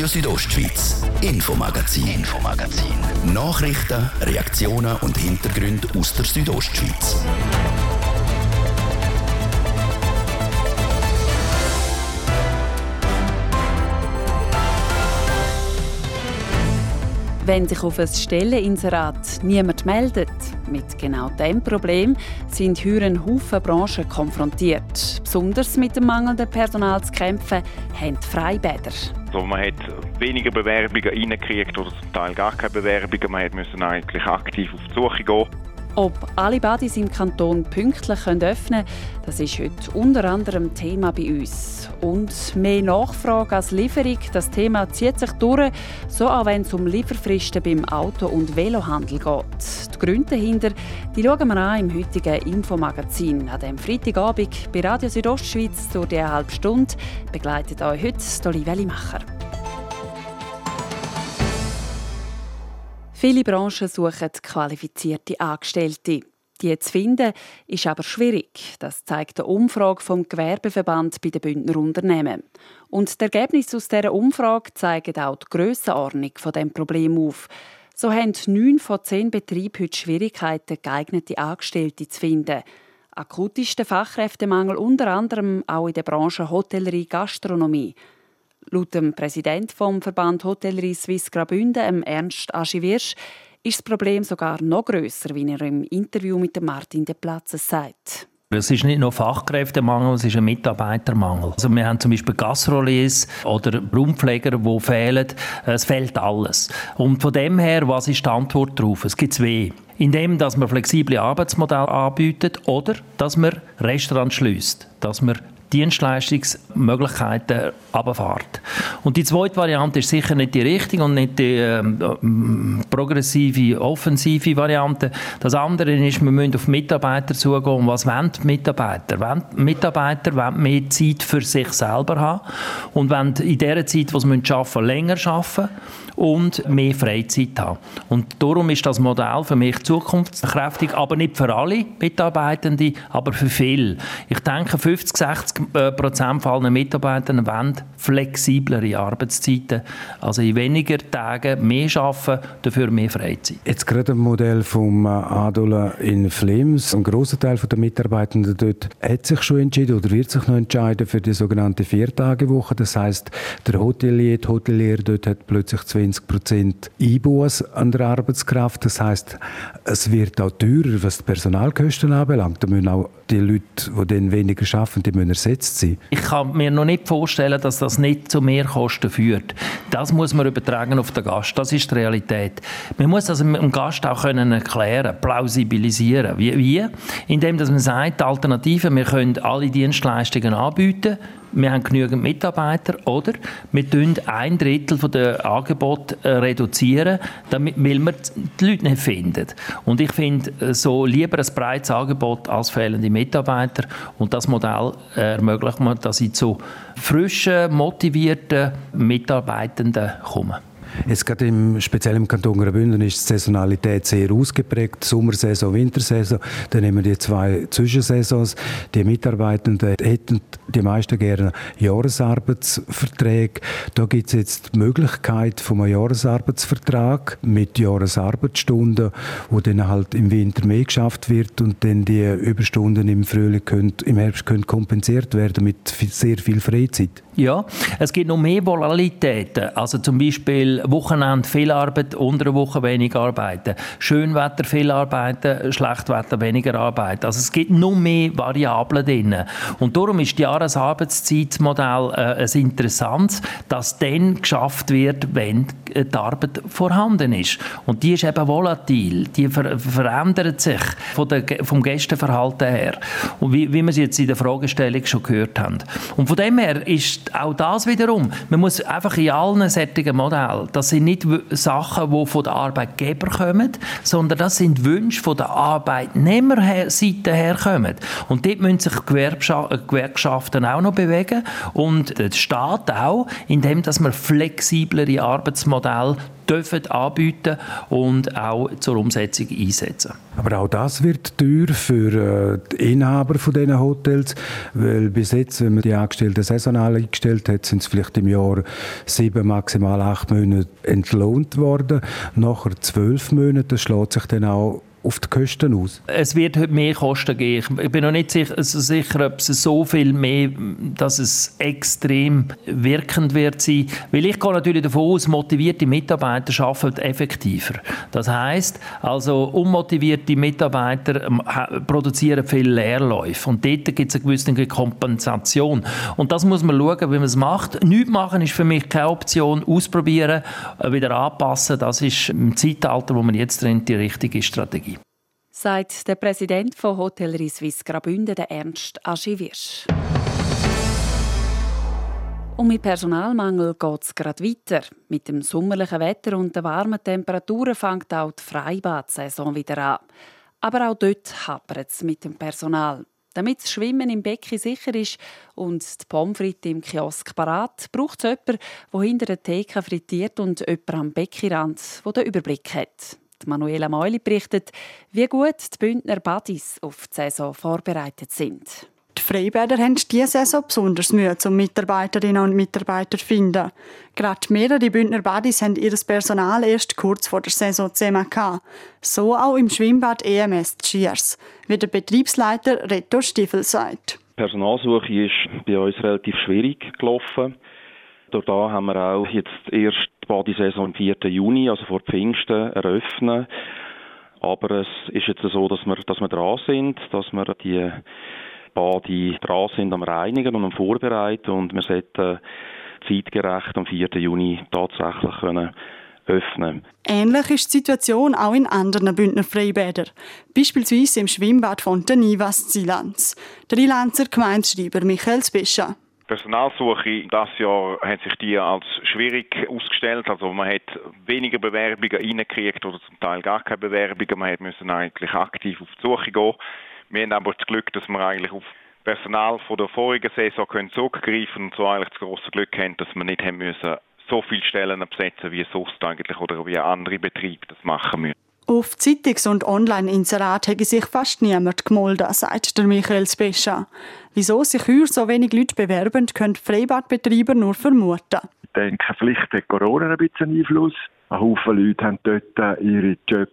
Radio Südostschweiz, Infomagazin, Infomagazin. Nachrichten, Reaktionen und Hintergründe aus der Südostschweiz. Wenn sich auf ein Stelleninserat niemand meldet, mit genau diesem Problem sind heute ein Haufen Branchen konfrontiert. Besonders mit dem mangelnden Personal zu kämpfen, haben die Freibäder. Also man hat weniger Bewerbungen reingekriegt oder zum Teil gar keine Bewerbungen. Man musste eigentlich aktiv auf die Suche gehen. Ob alle Badis im Kanton pünktlich öffnen können, das ist heute unter anderem Thema bei uns. Und mehr Nachfrage als Lieferung, das Thema zieht sich durch, so auch wenn es um Lieferfristen beim Auto- und Velohandel geht. Die Gründe dahinter die schauen wir an im heutigen Infomagazin. An dem Freitagabend bei Radio Südostschweiz durch die halbe Stunde begleitet euch heute Olivia Limacher. Viele Branchen suchen qualifizierte Angestellte. Die zu finden, ist aber schwierig. Das zeigt eine Umfrage vom Gewerbeverband bei den Bündner Unternehmen. Und die Ergebnisse aus dieser Umfrage zeigen auch die Grössenordnung von dem Problem auf. So haben neun von zehn Betrieben heute Schwierigkeiten, geeignete Angestellte zu finden. Akut ist der Fachkräftemangel unter anderem auch in der Branche Hotellerie Gastronomie. Laut dem Präsident vom Verband Hotellerie Suisse Graubünden, Ernst Aschiviersch, ist das Problem sogar noch grösser, wie er im Interview mit Martin De Platze sagt. Es ist nicht nur Fachkräftemangel, es ist ein Mitarbeitermangel. Also wir haben zum Beispiel Gastroliers oder Raumpfleger, die fehlen. Es fehlt alles. Und von dem her, was ist die Antwort darauf? Es gibt zwei. Indem, dass man flexible Arbeitsmodelle anbietet oder dass man Restaurants schließt, dass man Dienstleistungsmöglichkeiten runterfährt. Und die zweite Variante ist sicher nicht die richtige und nicht die äh, progressive, offensive Variante. Das andere ist, wir müssen auf Mitarbeiter zugehen. Und was wollen die Mitarbeiter? Die Mitarbeiter wollen mehr Zeit für sich selber haben und wollen in der Zeit, die sie arbeiten müssen, länger arbeiten und mehr Freizeit haben. Und darum ist das Modell für mich zukunftskräftig, aber nicht für alle Mitarbeitenden, aber für viele. Ich denke, 50, 60 Prozent aller Mitarbeiter wollen flexiblere Arbeitszeiten, also in weniger Tagen mehr arbeiten, dafür mehr Freizeit. Jetzt gerade ein Modell vom äh, Adola in Flems. Ein großer Teil der Mitarbeitenden dort hat sich schon entschieden oder wird sich noch entscheiden für die sogenannte Viertagewoche. Das heißt, der Hotelier, die Hotelier dort hat plötzlich 20 20 Prozent Einbuß an der Arbeitskraft. Das heißt, es wird auch teurer, was die Personalkosten anbelangt. Da müssen auch die Leute, die dann weniger arbeiten, die müssen ersetzt sein. Ich kann mir noch nicht vorstellen, dass das nicht zu Mehrkosten führt. Das muss man übertragen auf den Gast. Das ist die Realität. Man muss also dem Gast auch können erklären, plausibilisieren. Wie? Indem dass man sagt, Alternativen, wir können alle Dienstleistungen anbieten wir haben genügend Mitarbeiter oder wir reduzieren ein Drittel der Angebote äh, reduzieren, damit, weil wir die Leute nicht finden. Und ich finde äh, so lieber ein breites Angebot als fehlende Mitarbeiter und das Modell äh, ermöglicht mir, dass ich zu frischen, motivierten Mitarbeitenden komme. Jetzt gerade im, speziell im Kanton Graubünden ist die Saisonalität sehr ausgeprägt. Sommersaison, Wintersaison. Dann nehmen wir die zwei Zwischensaisons. Die Mitarbeitenden hätten die meisten gerne Jahresarbeitsverträge. Da gibt es jetzt die Möglichkeit von einem Jahresarbeitsvertrag mit Jahresarbeitsstunden, wo dann halt im Winter mehr geschafft wird und dann die Überstunden im Frühling können, im Herbst können kompensiert werden mit sehr viel Freizeit. Ja, es gibt noch mehr Volatilitäten. Also zum Beispiel Wochenende viel Arbeit, unter der Woche wenig arbeiten. Schönwetter viel arbeiten, Schlechtwetter weniger arbeiten. Also es gibt noch mehr Variablen drin. Und darum ist die Jahresarbeitszeitmodell äh, ein interessantes, das dann geschafft wird, wenn die Arbeit vorhanden ist. Und die ist eben volatil, die ver verändert sich von der, vom Gästeverhalten her. Und wie, wie wir es jetzt in der Fragestellung schon gehört haben. Und von dem her ist auch das wiederum, man muss einfach in allen sättigen Modellen, das sind nicht Sachen, die von der Arbeitgeber kommen, sondern das sind Wünsche von der Arbeitnehmerseite herkommen. Und dort müssen sich Gewerkschaften auch noch bewegen und der Staat auch, indem dass man flexiblere Arbeitsmodelle dürfen anbieten und auch zur Umsetzung einsetzen. Aber auch das wird teuer für äh, die Inhaber von diesen Hotels, weil bis jetzt, wenn man die Angestellten saisonal eingestellt hat, sind sie vielleicht im Jahr sieben, maximal acht Monate entlohnt worden. Nachher zwölf Monate, das schlägt sich dann auch auf die Kosten aus? Es wird mehr Kosten geben. Ich bin noch nicht sicher, sicher, ob es so viel mehr, dass es extrem wirkend wird sein. Weil ich gehe natürlich davon aus, motivierte Mitarbeiter arbeiten effektiver. Das heißt, also unmotivierte Mitarbeiter ähm, produzieren viel Leerläufe und dort gibt es eine gewisse Kompensation. Und das muss man schauen, wie man es macht. Nichts machen ist für mich keine Option. Ausprobieren, äh, wieder anpassen, das ist im Zeitalter, wo man jetzt drin die richtige Strategie sagt der Präsident von Hotellerie Suisse Graubünden, der Ernst Aschewirsch. Und mit Personalmangel geht es gerade weiter. Mit dem sommerlichen Wetter und den warmen Temperaturen fängt auch die Freibad-Saison wieder an. Aber auch dort hapert es mit dem Personal. Damit das Schwimmen im Becken sicher ist und die Pommes frites im Kiosk parat, braucht es jemanden, der hinter der Theke frittiert und jemanden am Beckenrand, der den Überblick hat. Manuela Meuli berichtet, wie gut die Bündner Buddies auf die Saison vorbereitet sind. Die Freibäder haben diese Saison besonders Mühe, um Mitarbeiterinnen und Mitarbeiter zu finden. Gerade mehrere Bündner Buddies haben ihr Personal erst kurz vor der Saison zusammen gehabt. So auch im Schwimmbad EMS Cheers, wie der Betriebsleiter Reto Stiefel sagt. Die Personalsuche ist bei uns relativ schwierig gelaufen. Durch da haben wir auch jetzt erst die Badesaison am 4. Juni, also vor Pfingsten, eröffnen. Aber es ist jetzt so, dass wir, dass wir dran sind, dass wir die Bade dran sind am Reinigen und am Vorbereiten und wir sollten zeitgerecht am 4. Juni tatsächlich können öffnen. Ähnlich ist die Situation auch in anderen Bündner Freibädern, beispielsweise im Schwimmbad von der Nivas Zilanz. Der Ilanzer Gemeindeschreiber Michael Spischa. Personalsuche das Jahr hat sich die als schwierig ausgestellt. Also man hat weniger Bewerbungen reingekriegt oder zum Teil gar keine Bewerbungen. Man hat müssen eigentlich aktiv auf die Suche gehen. Wir haben aber das Glück, dass wir eigentlich auf Personal von der vorigen Saison können zurückgreifen und so eigentlich das große Glück haben, dass wir nicht haben müssen so viele Stellen besetzen wie sonst eigentlich oder wie andere Betriebe das machen müssen. Auf Zeitungs- und Online-Inserat hätte sich fast niemand gemolden, sagt der Michael Spescha. Wieso sich heuer so wenig Leute bewerben, können Freibadbetreiber nur vermuten. Ich denke, vielleicht hat Corona ein bisschen Einfluss. Ein Haufen Leute haben dort ihre Jobs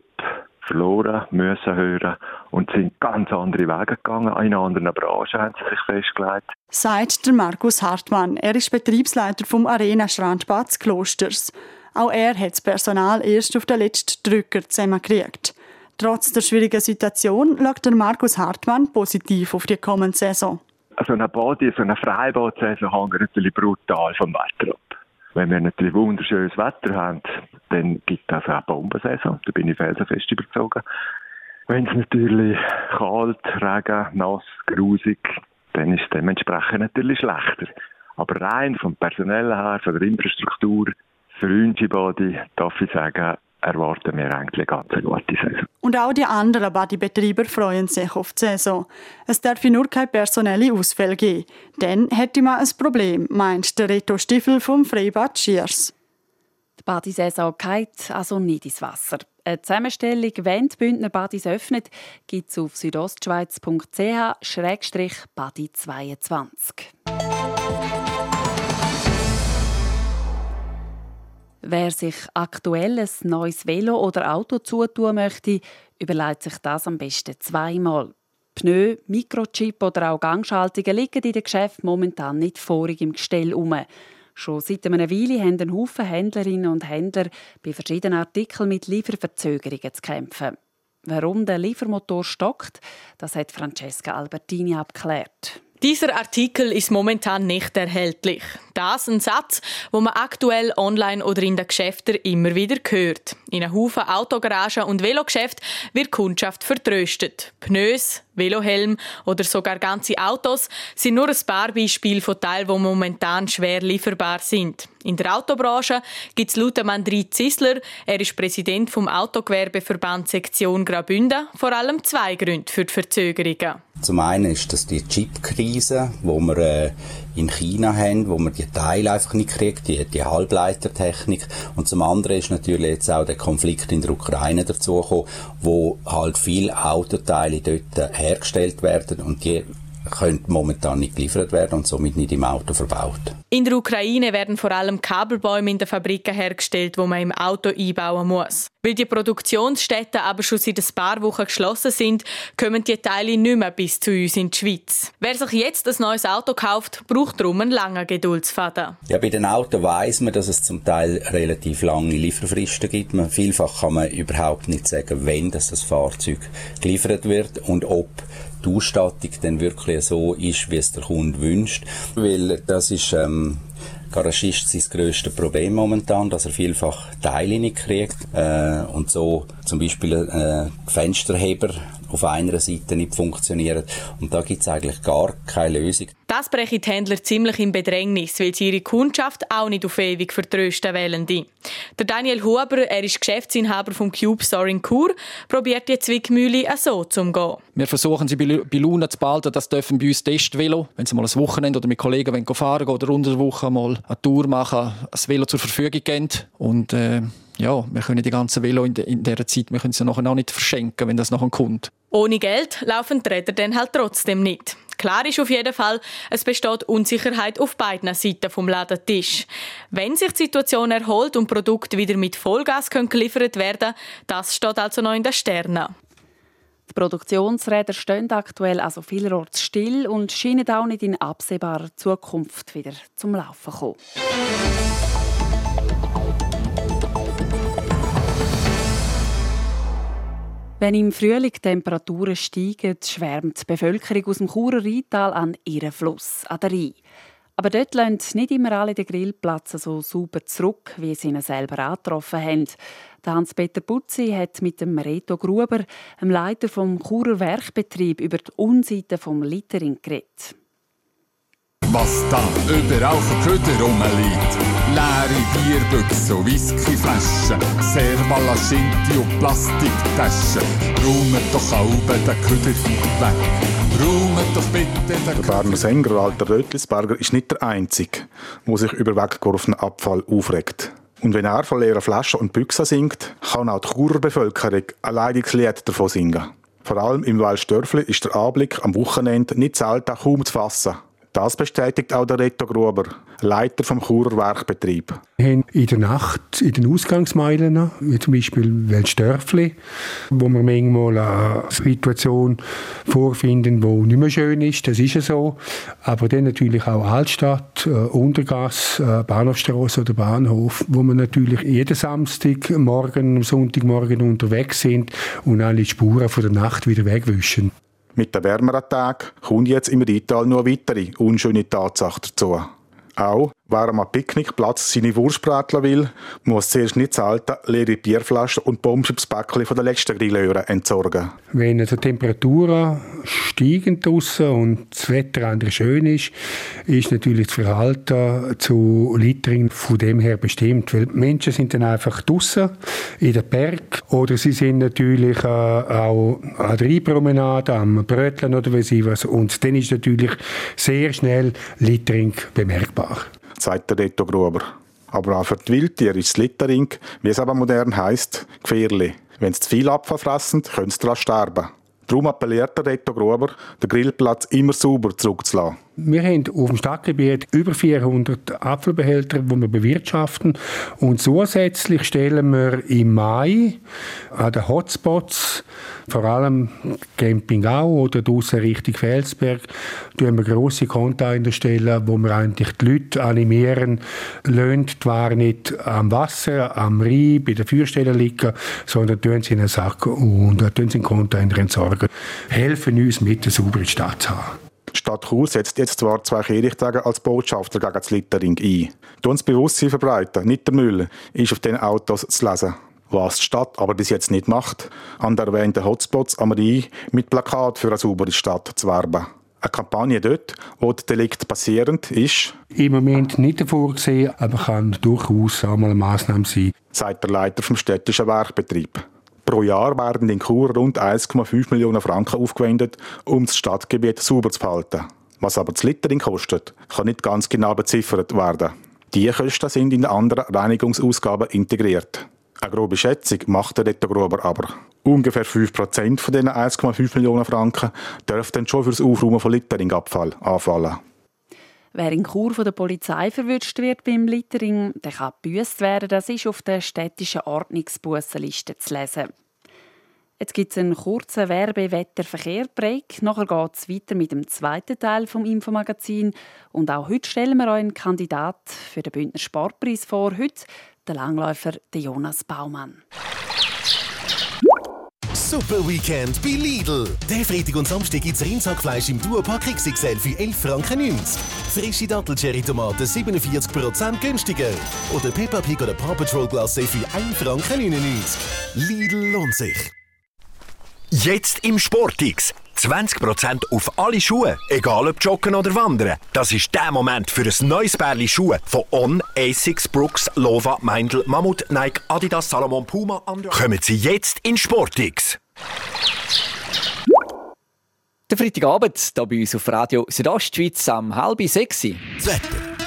verloren, müssen hören und sind ganz andere Wege gegangen. In anderen Branchen haben sie sich festgelegt. Sagt der Markus Hartmann. Er ist Betriebsleiter vom Arena Strandbad Klosters. Auch er hat das Personal erst auf den letzten Drücker zusammengekriegt. Trotz der schwierigen Situation schaut der Markus Hartmann positiv auf die kommende Saison. So eine Body, so eine Freibad-Saison hängt natürlich brutal vom Wetter ab. Wenn wir natürlich wunderschönes Wetter haben, dann gibt es eine Bombensaison. Da bin ich felsenfest überzogen. Wenn es natürlich kalt, Regen, nass, grusig, dann ist es dementsprechend natürlich schlechter. Aber rein vom Personellen her, von der Infrastruktur, für unsere Body darf ich sagen, erwarten wir eigentlich eine ganz gute Saison. Und auch die anderen Badebetreiber freuen sich auf die Saison. Es darf nur keine personelle Ausfälle geben. Dann hätte man ein Problem, meint der Reto Stiefel vom Freibad Cheers. Die Badesaison geht also nicht ins Wasser. Eine Zusammenstellung, wenn die Bündner Badis öffnet, gibt es auf südostschweiz.ch-badi22. Wer sich aktuell ein neues Velo oder Auto zutun möchte, überlegt sich das am besten zweimal. Pneu, Mikrochip oder auch Gangschaltungen liegen in den Geschäften momentan nicht vorig im Gestell um. Schon seit einer Weile haben ein Haufen Händlerinnen und Händler bei verschiedenen Artikeln mit Lieferverzögerungen zu kämpfen. Warum der Liefermotor stockt, das hat Francesca Albertini abgeklärt. Dieser Artikel ist momentan nicht erhältlich. Das ist ein Satz, wo man aktuell online oder in den Geschäften immer wieder hört. In einem Haufen Autogaragen und Velogeschäften wird Kundschaft vertröstet. Pneus, Velohelm oder sogar ganze Autos sind nur ein paar Beispiele von Teilen, die momentan schwer lieferbar sind. In der Autobranche gibt es laut André Zisler, er ist Präsident vom Autogewerbeverband Sektion Graubünden, vor allem zwei Gründe für die Verzögerungen. Zum einen ist das die Chipkrise, wo wir äh, in China haben, wo man die Teile einfach nicht kriegt, die, die Halbleitertechnik. Und zum anderen ist natürlich jetzt auch der Konflikt in der Ukraine dazugekommen, wo halt viele Autoteile dort hergestellt werden und die können momentan nicht geliefert werden und somit nicht im Auto verbaut. In der Ukraine werden vor allem Kabelbäume in den Fabriken hergestellt, wo man im Auto einbauen muss. Weil die Produktionsstätten aber schon seit ein paar Wochen geschlossen sind, kommen die Teile nicht mehr bis zu uns in die Schweiz. Wer sich jetzt ein neues Auto kauft, braucht darum einen langen Geduldsfaden. Ja, bei den Autos weiss man, dass es zum Teil relativ lange Lieferfristen gibt. Man, vielfach kann man überhaupt nicht sagen, wann das, das Fahrzeug geliefert wird und ob die Ausstattung dann wirklich so ist, wie es der Kunde wünscht. Weil das ist ähm, Garagist sein grösstes Problem momentan, dass er vielfach Teile nicht kriegt äh, und so zum Beispiel äh, Fensterheber auf einer Seite nicht funktionieren. Und da gibt es eigentlich gar keine Lösung. Das brechen die Händler ziemlich in Bedrängnis, weil sie ihre Kundschaft auch nicht auf ewig vertrösten wollen. Der Daniel Huber, er ist Geschäftsinhaber vom Cube Store in Chur, probiert die Zwickmühle so zu umgehen. Wir versuchen sie bei Luna zu behalten, das dürfen bei uns Testvelo, wenn sie mal ein Wochenende oder mit Kollegen wollen fahren oder unter der Woche mal eine Tour machen, ein Velo zur Verfügung geben. Und äh, ja, wir können die ganzen Velo in, de, in dieser Zeit, wir können sie nachher auch nicht verschenken, wenn das nachher kommt. Ohne Geld laufen die Räder dann halt trotzdem nicht. Klar ist auf jeden Fall, es besteht Unsicherheit auf beiden Seiten vom Ladentisch. Wenn sich die Situation erholt und Produkte wieder mit Vollgas können geliefert werden, das steht also noch in den Sternen. Die Produktionsräder stehen aktuell also vielerorts still und scheinen auch nicht in absehbarer Zukunft wieder zum Laufen zu kommen. Wenn im Frühling die Temperaturen steigen, schwärmt die Bevölkerung aus dem Churer Rheintal an ihren Fluss, an der Rhein. Aber dort lassen nicht immer alle den Grillplatz so sauber zurück, wie sie ihn selber angetroffen haben. Hans-Peter Putzi hat mit dem Reto Gruber, dem Leiter vom Churer Werkbetrieb, über die Unseiten vom Littering geredet. Was da überall für Köder rumliegt. Leere Bierbüchse Whiskyflaschen, Servala, Schinti und Plastiktaschen. Räumet doch alle den Köder weg. Räumet doch bitte den Der Berner Sänger Walter Rötlisberger ist nicht der Einzige, der sich über weggeworfenen Abfall aufregt. Und wenn er von leeren Flaschen und Büchsen singt, kann auch die Churer Bevölkerung ein leidiges Lied davon singen. Vor allem im Waldstörfli ist der Anblick am Wochenende nicht selten kaum zu fassen. Das bestätigt auch der Reto Gruber, Leiter vom Churer Werkbetrieb. Wir haben in der Nacht, in den Ausgangsmeilen, wie zum Beispiel Weltstörfli, wo wir manchmal eine Situation vorfinden, die nicht mehr schön ist, das ist ja so. Aber dann natürlich auch Altstadt, äh, Untergas, äh, Bahnhofstrasse oder Bahnhof, wo wir natürlich jeden Samstagmorgen, Sonntagmorgen unterwegs sind und alle Spuren von der Nacht wieder wegwischen. Mit den wärmeren Tagen kommt jetzt im Rital noch weitere unschöne Tatsache dazu. Auch wer am Picknickplatz seine Wurstbrätler will, muss zuerst nicht zahlen, leere Bierflaschen und Bombschipsbäckchen von der letzten Grillöre entsorgen. Wenn die Temperaturen steigen draussen und das Wetter anders schön ist, ist natürlich das Verhalten zu Littering von dem her bestimmt. Weil Menschen sind dann einfach draussen in den Berg oder sie sind natürlich äh, auch an der Rheinpromenade, am Bröteln oder was ich was. Und dann ist natürlich sehr schnell Littering bemerkbar sagt der Reto Gruber. Aber auch für die Wildtiere ist Littering, wie es aber modern heisst, gefährlich. Wenn sie zu viel Abfall fressen, können sie daran sterben. Darum appelliert der Reto Gruber, den Grillplatz immer sauber zurückzulassen. Wir haben auf dem Stadtgebiet über 400 Apfelbehälter, die wir bewirtschaften. Und zusätzlich stellen wir im Mai an den Hotspots, vor allem Campingau oder draussen Richtung Felsberg, grosse Container stellen, wo wir eigentlich die Leute animieren, löhnt zwar nicht am Wasser, am Rhein, bei den Feuerstellen liegen, sondern tun sie in einen Sack und tun sie in Container entsorgen. Helfen uns mit, eine saubere Stadt zu haben. Die Stadt Chur setzt jetzt zwar zwei Kirchtage als Botschafter gegen das Littering ein. Uns Bewusstsein verbreiten, nicht der Müll, ist auf den Autos zu lesen. Was die Stadt aber bis jetzt nicht macht, an der erwähnten Hotspots am Rhein mit Plakat für eine saubere Stadt zu werben. eine Kampagne dort, wo das Delikt passierend ist? Im Moment nicht vorgesehen, aber kann durchaus auch mal eine Massnahme sein. Sagt der Leiter vom städtischen Werkbetrieb. Pro Jahr werden in Chur rund 1,5 Millionen Franken aufgewendet, um das Stadtgebiet sauber zu behalten. Was aber das Littering kostet, kann nicht ganz genau beziffert werden. Die Kosten sind in anderen Reinigungsausgaben integriert. Eine grobe Schätzung macht der Reto Gruber aber. Ungefähr 5% von diesen 1,5 Millionen Franken dürften schon für das Aufräumen von Litteringabfall anfallen. Wer in Chur von der Polizei verwünscht wird beim Littering, der kann gebüßt werden. Das ist auf der städtischen Ordnungsbussenliste zu lesen. Jetzt gibt es einen kurzen Werbe-Wetter-Verkehr-Break. Nachher geht es weiter mit dem zweiten Teil vom Infomagazin. Und auch heute stellen wir euch einen Kandidat für den Bündner Sportpreis vor. Heute der Langläufer Jonas Baumann. Super Weekend bei Lidl. Der Freitag und Samstag gibt es Rindsackfleisch im Duopack XXL für 11,90 Franken. Frische Dattel-Cherry-Tomaten 47% günstiger. Oder Peppa Pig oder Paw Patrol Glacé für 1,99 Franken. Lidl lohnt sich. Jetzt im Sportix. 20% auf alle Schuhe, egal ob joggen oder wandern. Das ist der Moment für ein neues Bärli Schuhe von On, Asics, Brooks, Lova, Meindl, Mammut, Nike, Adidas, Salomon, Puma, Under. Kommen Sie jetzt in Sportix. Der Freitagabend hier bei uns auf Radio Südostschweiz am halb sechs. Das Wetter.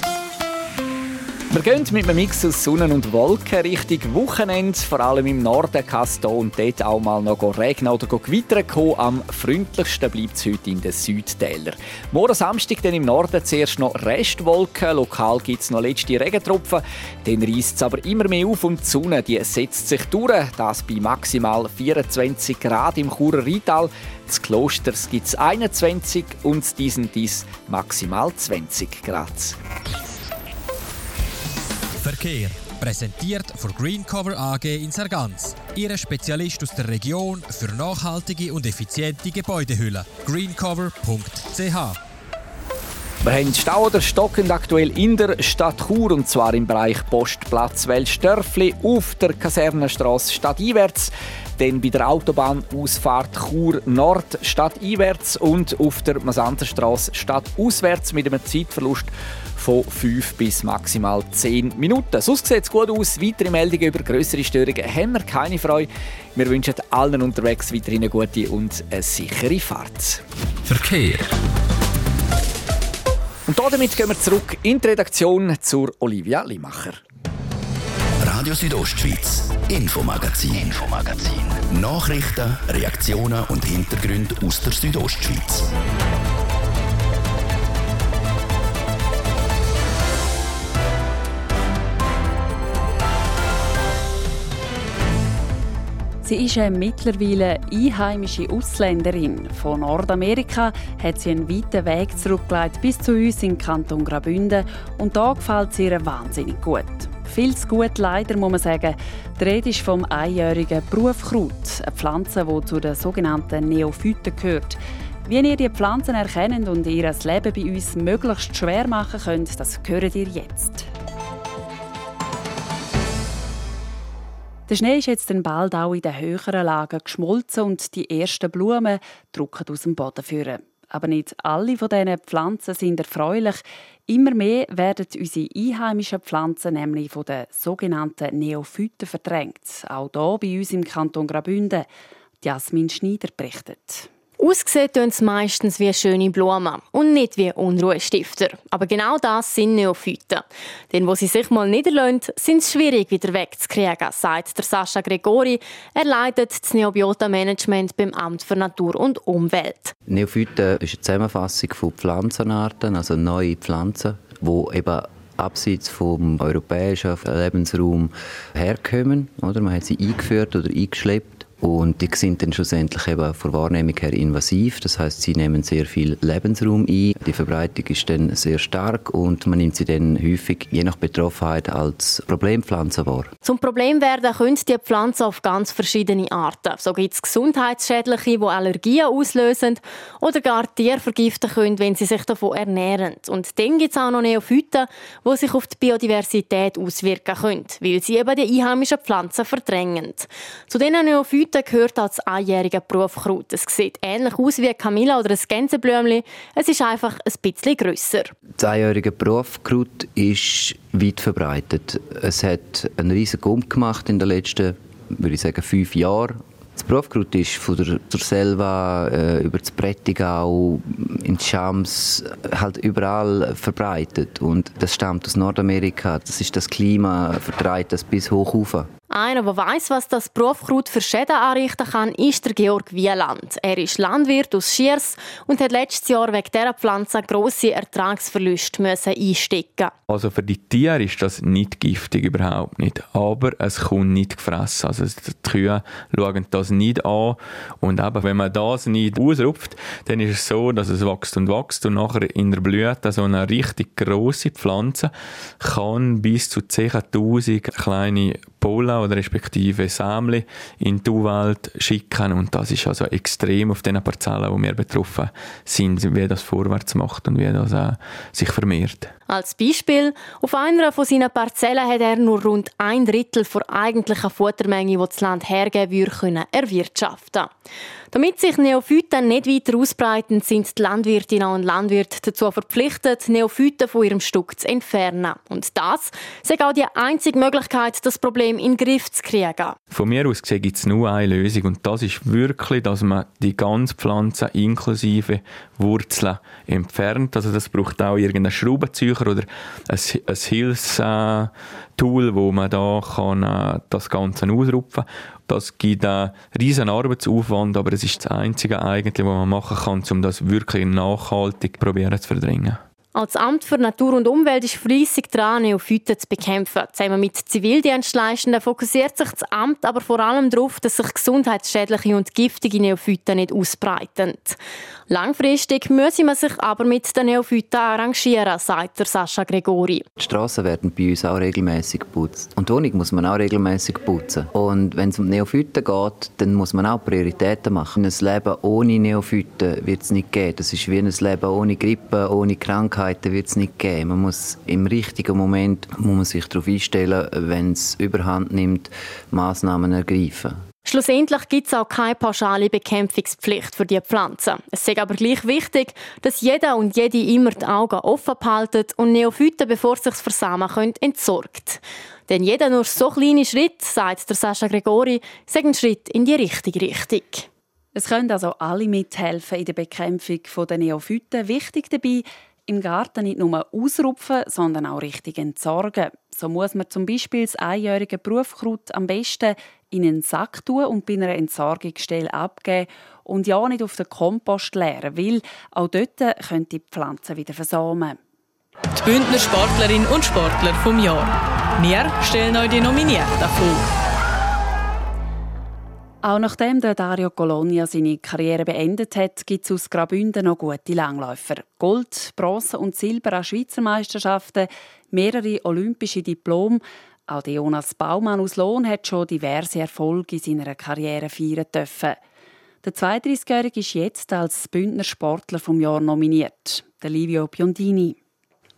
wir gehen mit einem Mix aus Sonne und Wolken Richtung Wochenende. Vor allem im Norden kann es hier und dort auch mal noch regnen oder gewittern kommen. Am freundlichsten bleibt es heute in den Südtälern. Morgen Samstag dann im Norden zuerst noch Restwolken. Lokal gibt es noch letzte Regentropfen. Dann reißt es aber immer mehr auf und die Sonne die setzt sich durch. Das bei maximal 24 Grad im Churer Rheintal. Das Klosters gibt es 21 und diesen dies maximal 20 Grad. Verkehr. Präsentiert von Greencover AG in Sargans. Ihre Spezialist aus der Region für nachhaltige und effiziente Gebäudehülle. greencover.ch wir haben Stau oder stockend aktuell in der Stadt Chur und zwar im Bereich Postplatz Welsdörfli auf der Kasernenstraße stadteinwärts, dann bei der Autobahnausfahrt Chur Nord stadteinwärts und auf der Masanterstraße stadtauswärts mit einem Zeitverlust von 5 bis maximal 10 Minuten. Sonst sieht es gut aus. Weitere Meldungen über größere Störungen haben wir keine Freude. Wir wünschen allen unterwegs weiterhin eine gute und eine sichere Fahrt. Verkehr. Und damit gehen wir zurück in die Redaktion zur Olivia Limacher. Radio Südostschweiz, Infomagazin, Infomagazin. Nachrichten, Reaktionen und Hintergründe aus der Südostschweiz. Sie ist eine mittlerweile einheimische Ausländerin. Von Nordamerika hat sie einen weiten Weg zurückgelegt bis zu uns in Kanton Graubünden und da gefällt sie ihr wahnsinnig gut. Viel zu gut leider, muss man sagen. Die Rede ist vom einjährigen Berufkraut, eine Pflanze, die zu den sogenannten Neophyten gehört. Wie ihr die Pflanzen erkennt und ihr Leben bei uns möglichst schwer machen könnt, das hören ihr jetzt. Der Schnee ist jetzt bald auch in den höheren Lagen geschmolzen und die ersten Blumen drücken aus dem Boden führen. Aber nicht alle von diesen Pflanzen sind erfreulich. Immer mehr werden unsere einheimischen Pflanzen nämlich von den sogenannten Neophyten verdrängt. Auch hier bei uns im Kanton Graubünden. Jasmin Schneider berichtet. Ausgesehen tun sie meistens wie schöne Blumen und nicht wie Unruhestifter. Aber genau das sind Neophyten. Denn wo sie sich mal niederlassen, sind es schwierig wieder wegzukriegen, sagt der Sascha Gregori. Er leitet das Neobiota-Management beim Amt für Natur und Umwelt. Neophyten ist eine Zusammenfassung von Pflanzenarten, also neue Pflanzen, die eben abseits vom europäischen Lebensraum herkommen. Oder? Man hat sie eingeführt oder eingeschleppt Und die sind dann schlussendlich eben von Wahrnehmung her invasiv. Das heißt, sie nehmen sehr viel Lebensraum ein. Die Verbreitung ist dann sehr stark und man nimmt sie dann häufig, je nach Betroffenheit, als Problempflanze wahr. Zum Problem werden können die Pflanzen auf ganz verschiedene Arten. So gibt es gesundheitsschädliche, die Allergien auslösen oder gar Tiere vergiften können, wenn sie sich davon ernähren. Und dann gibt es auch noch Neophyten, die sich auf die Biodiversität auswirken können, weil sie eben die einheimischen Pflanzen verdrängen. Zu diesen Neophyten gehört als einjähriger Berufkraut. Es sieht ähnlich aus wie Camilla oder ein Gänseblümchen. Es ist einfach ein bisschen grösser. Das einjährige Berufkraut ist weit verbreitet. Es hat einen riesigen Gump gemacht in den letzten, würde ich sagen, fünf Jahren. Das Berufkraut ist von der, der Selva äh, über das Prättigau in Schams halt überall verbreitet und das stammt aus Nordamerika. Das ist das Klima vertreibt das bis hoch rauf. Einer, der weiss, was das Berufkraut für Schäden anrichten kann, ist der Georg Wieland. Er ist Landwirt aus Schiers und hat letztes Jahr wegen dieser Pflanze grosse Ertragsverluste müssen einstecken. Also für die Tiere ist das nicht giftig, überhaupt nicht. Aber es kommt nicht gefressen. Also die Kühe schauen das nicht an. Und eben, wenn man das nicht ausrupft, dann ist es so, dass es wächst und wächst und nachher in der Blüte so eine richtig grosse Pflanze kann bis zu 10.000 kleine Pollen oder respektive Sammle in die Umwelt schicken und das ist also extrem auf den Parzellen, wo wir betroffen sind, wie das vorwärts macht und wie das äh, sich vermehrt. Als Beispiel, auf einer von seinen Parzellen hat er nur rund ein Drittel der eigentlichen Futtermenge, die das Land hergeben würde, erwirtschaften damit sich Neophyten nicht weiter ausbreiten, sind die Landwirtinnen und Landwirte dazu verpflichtet, Neophyten von ihrem Stück zu entfernen. Und das ist auch die einzige Möglichkeit, das Problem in den Griff zu kriegen. Von mir aus gibt es nur eine Lösung und das ist wirklich, dass man die ganze Pflanze inklusive Wurzeln entfernt. Also das braucht auch irgendeinen Schraubenzieher oder ein, ein Hilfstool, wo man da kann, äh, das Ganze ausrupfen das gibt einen riesen Arbeitsaufwand, aber es ist das Einzige eigentlich, was man machen kann, um das wirklich nachhaltig probieren zu verdrängen. Als Amt für Natur und Umwelt ist fleissig dran, Neophyten zu bekämpfen. Zusammen mit Zivildienstleistenden fokussiert sich das Amt aber vor allem darauf, dass sich gesundheitsschädliche und giftige Neophyten nicht ausbreiten. Langfristig müsse man sich aber mit den Neophyten arrangieren, sagt Sascha Gregori. Die Straßen werden bei uns auch regelmäßig geputzt. Und Wohnung muss man auch regelmäßig putzen. Und wenn es um Neophyten geht, dann muss man auch Prioritäten machen. Ein Leben ohne Neophyten wird es nicht geben. Das ist wie ein Leben ohne Grippe, ohne Krankheiten wird es nicht geben. Man muss im richtigen Moment muss man sich darauf einstellen, wenn es überhand nimmt, Maßnahmen ergreifen. Schlussendlich gibt es auch keine pauschale Bekämpfungspflicht für die Pflanzen. Es ist aber gleich wichtig, dass jeder und jede immer die Augen offen behalten und Neophyten, bevor sie sich versamen können, entsorgt. Denn jeder nur so kleine Schritt, sagt der Sascha Gregori, ist ein Schritt in die richtige Richtung. Es können also alle mithelfen in der Bekämpfung der Neophyten. Wichtig dabei, im Garten nicht nur ausrupfen, sondern auch richtig entsorgen. So muss man zum Beispiel das einjährige Berufkraut am besten in einen Sack tun und bei einer Entsorgungsstelle abgeben und ja nicht auf den Kompost leeren, weil auch dort können die Pflanzen wieder versamen. Die Bündner Sportlerin und Sportler vom Jahr. Wir stellen euch die Nominierten vor. Auch nachdem der Dario Colonia seine Karriere beendet hat, gibt es aus Graubünden noch gute Langläufer. Gold, Bronze und Silber an Schweizer Meisterschaften, mehrere olympische Diplome. Auch Jonas Baumann aus Lohn hat schon diverse Erfolge in seiner Karriere feiern dürfen. Der 32-Jährige ist jetzt als Bündner Sportler vom Jahr nominiert, der Livio Biondini.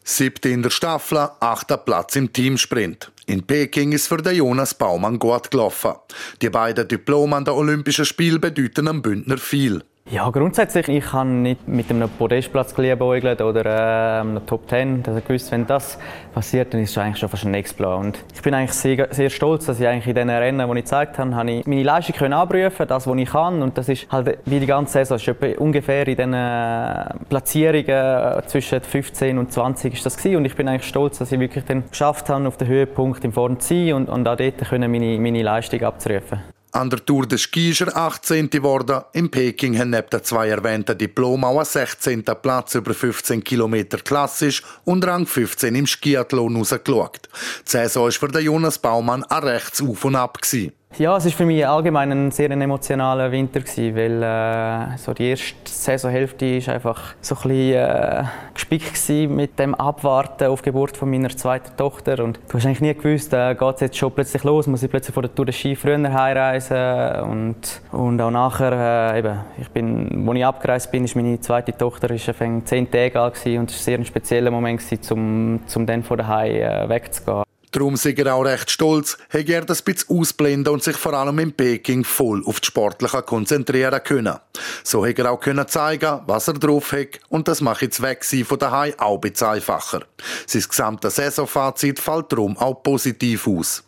Siebte in der Staffel, achter Platz im Teamsprint. In Peking ist für den Jonas Baumann gut gelaufen. Die beiden Diplome an den Olympischen Spielen bedeuten am Bündner viel. Ja, grundsätzlich, ich habe nicht mit einem Podestplatz geliebäugelt oder äh, einem Top Ten. Also gewusst, wenn das passiert, dann ist es eigentlich schon fast ein Exploit. Und ich bin eigentlich sehr, sehr stolz, dass ich eigentlich in den Rennen, die ich gezeigt habe, habe ich meine Leistung können abrufen, das, was ich kann. Und das ist halt wie die ganze Saison, ist ungefähr in den äh, Platzierungen zwischen 15 und 20 ist das gewesen. Und ich bin eigentlich stolz, dass ich wirklich dann geschafft habe, auf den Höhepunkt im Vorn zu sein und, und auch dort meine, meine Leistung abzurufen. An der Tour des Ski ist er 18. geworden. In Peking haben neben den zwei erwähnten Diplomen auch einen 16. Platz über 15 Kilometer klassisch und Rang 15 im Skiathlon rausgeschaut. Die Saison war für den Jonas Baumann ein rechts Auf und Ab. Gewesen. Ja, es war für mich allgemein ein sehr emotionaler Winter, weil äh, so die erste Saisonhälfte ist einfach so ein bisschen äh, gespickt mit dem Abwarten auf die Geburt von meiner zweiten Tochter. Und du hast eigentlich nie gewusst, äh, geht es jetzt schon plötzlich los, muss ich plötzlich vor der Tour de Ski früher heimreisen und, und auch nachher, äh, eben, ich bin, als ich abgereist bin, ist meine zweite Tochter ist zehn Tage alt und es war sehr ein spezieller Moment, um, um dann von daheim äh, wegzugehen. Darum sei er auch recht stolz, hat er das bisschen ausblenden und sich vor allem in Peking voll auf das Sportliche konzentrieren können. So hat er auch können zeigen, was er drauf hat und das macht jetzt weg von daheim auch ein bisschen einfacher. Sein gesamtes Saisonfazit fällt darum auch positiv aus.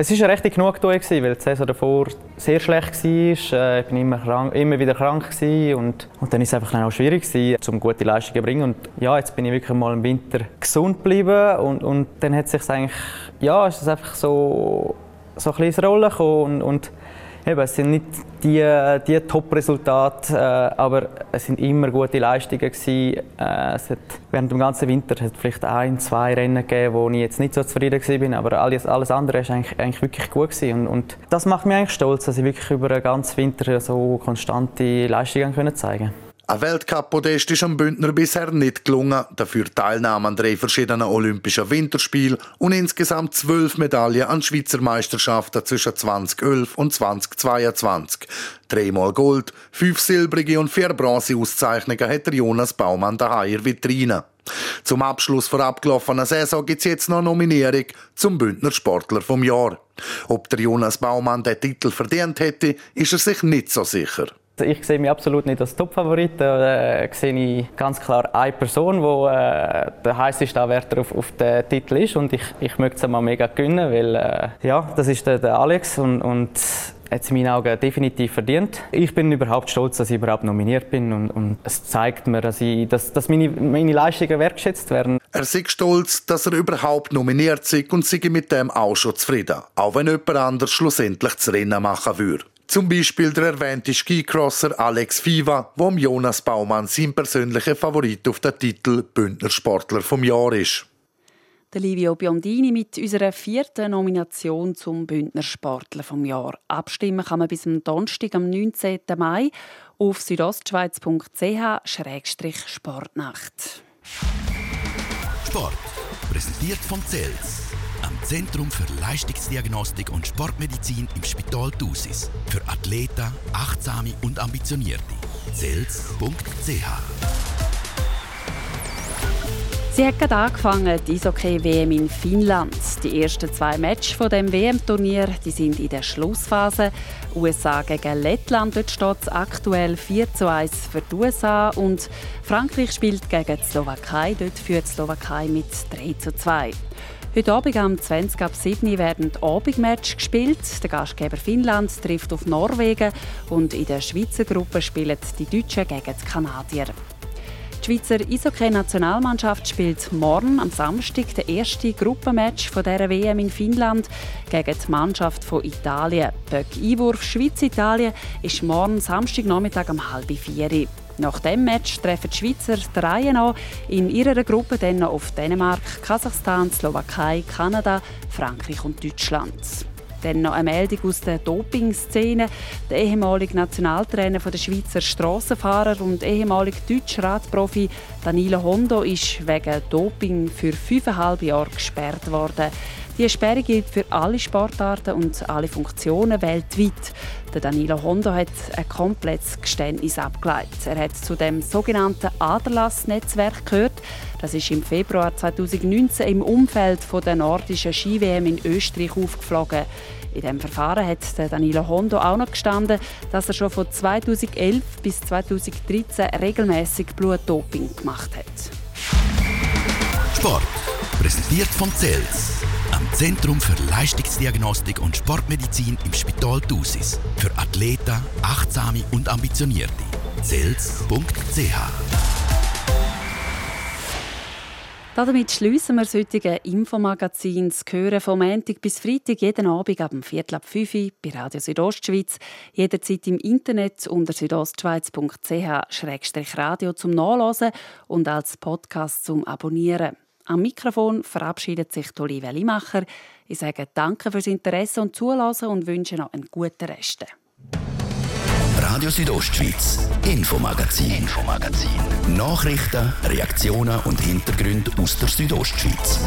Es war recht Genugtuung, weil die Saison davor sehr schlecht war. Äh, ich war immer, krank, immer wieder krank und, und dann war es einfach auch schwierig, um gute Leistungen zu bringen. Und ja, jetzt bin ich wirklich mal im Winter gesund geblieben und, und dann hat es sich eigentlich, ja, ist es einfach so, so ein bisschen Rolle gekommen und, und Eben, es sind nicht die, die Top-Resultate, äh, aber es sind immer gute Leistungen gewesen. Äh, es hat, während dem ganzen Winter hat vielleicht ein, zwei Rennen gegeben, wo ich jetzt nicht so zufrieden bin, aber alles, alles andere war eigentlich, eigentlich wirklich gut gewesen. Und, und, das macht mich eigentlich stolz, dass ich wirklich über den ganzen Winter so konstante Leistungen zeigen konnte. Ein Weltcup-Podest ist am Bündner bisher nicht gelungen, dafür Teilnahme an drei verschiedenen Olympischen Winterspielen und insgesamt zwölf Medaillen an Schweizer Meisterschaften zwischen 2011 und 2022. Dreimal Gold, fünf silbrige und vier Bronze-Auszeichnungen hat Jonas Baumann daheim in Vitrine. Zum Abschluss der abgelaufenen Saison gibt es jetzt noch eine Nominierung zum Bündner Sportler vom Jahr. Ob der Jonas Baumann den Titel verdient hätte, ist er sich nicht so sicher. Ich sehe mich absolut nicht als Topfavorit. Da äh, sehe ich ganz klar eine Person, die äh, der heißeste Anwärter auf, auf den Titel ist. Und ich, ich möchte es mal mega gewinnen, weil äh, ja, das ist der, der Alex und, und hat es in meinen Augen definitiv verdient. Ich bin überhaupt stolz, dass ich überhaupt nominiert bin und, und es zeigt mir, dass, ich, dass, dass meine, meine Leistungen wertschätzt werden. Er ist stolz, dass er überhaupt nominiert ist und sei mit dem auch schon zufrieden, auch wenn jemand anders schlussendlich das Rennen machen würde. Zum Beispiel der erwähnte Skicrosser Alex Fiva, wo Jonas Baumann sein persönlicher Favorit auf den Titel Bündner Sportler vom Jahr ist. Der Livio Biondini mit unserer vierten Nomination zum Bündner Sportler vom Jahr. Abstimmen kann man bis zum Donnerstag, am 19. Mai auf südostschweiz.ch-sportnacht. Sport, präsentiert von Zels am Zentrum für Leistungsdiagnostik und Sportmedizin im Spital Thusis. Für Athleten, Achtsame und Ambitionierte. Zels.ch Sie hat gerade angefangen, die Eishockey-WM in Finnland. Die ersten zwei Matches von dem WM-Turnier sind in der Schlussphase. USA gegen Lettland, dort steht aktuell 4 zu 1 für die USA. Und Frankreich spielt gegen die Slowakei, dort führt die Slowakei mit 3 zu 2. Heute Abend am 20 ab 7 werden die Abendmatch gespielt. Der Gastgeber Finnland trifft auf Norwegen und in der Schweizer Gruppe spielen die Deutschen gegen die Kanadier. Die Schweizer Eishockey-Nationalmannschaft spielt morgen am Samstag den ersten Gruppenmatch von dieser WM in Finnland gegen die Mannschaft von Italien. Böck Einwurf Schweiz-Italien ist morgen Samstagnachmittag um halb vier. Nach dem Match treffen die Schweizer die an in ihrer Gruppe dann noch auf Dänemark, Kasachstan, Slowakei, Kanada, Frankreich und Deutschland. Dann noch eine Meldung aus der Doping-Szene. Der ehemalige Nationaltrainer der Schweizer Strassenfahrer und ehemalige deutsche Radprofi Danilo Hondo ist wegen Doping für fünfeinhalb Jahre gesperrt worden. Die Sperre gilt für alle Sportarten und alle Funktionen weltweit. Der Danilo Hondo hat ein komplettes Geständnis abgeleitet. Er hat zu dem sogenannten Aderlass-Netzwerk gehört. Das ist im Februar 2019 im Umfeld der nordischen Ski-WM in Österreich aufgeflogen. In diesem Verfahren hat Danilo Hondo auch noch gestanden, dass er schon von 2011 bis 2013 regelmäßig Blutdoping gemacht hat. Sport präsentiert von Zels am Zentrum für Leistungsdiagnostik und Sportmedizin im Spital Thusis. Für Athleten, Achtsame und Ambitionierte. Zels.ch damit schließen wir das heutige Infomagazin. Das Hören vom Montag bis Freitag jeden Abend ab dem Viertel ab 5 Uhr bei Radio Südostschweiz. Jederzeit im Internet unter südostschweiz.ch-radio zum Nachlesen und als Podcast zum Abonnieren. Am Mikrofon verabschiedet sich Olivia Limacher. Ich sage danke fürs Interesse und Zulassen und wünsche noch einen guten Rest. Radio Südostschweiz, Infomagazin, Infomagazin. Nachrichten, Reaktionen und Hintergründe aus der Südostschweiz.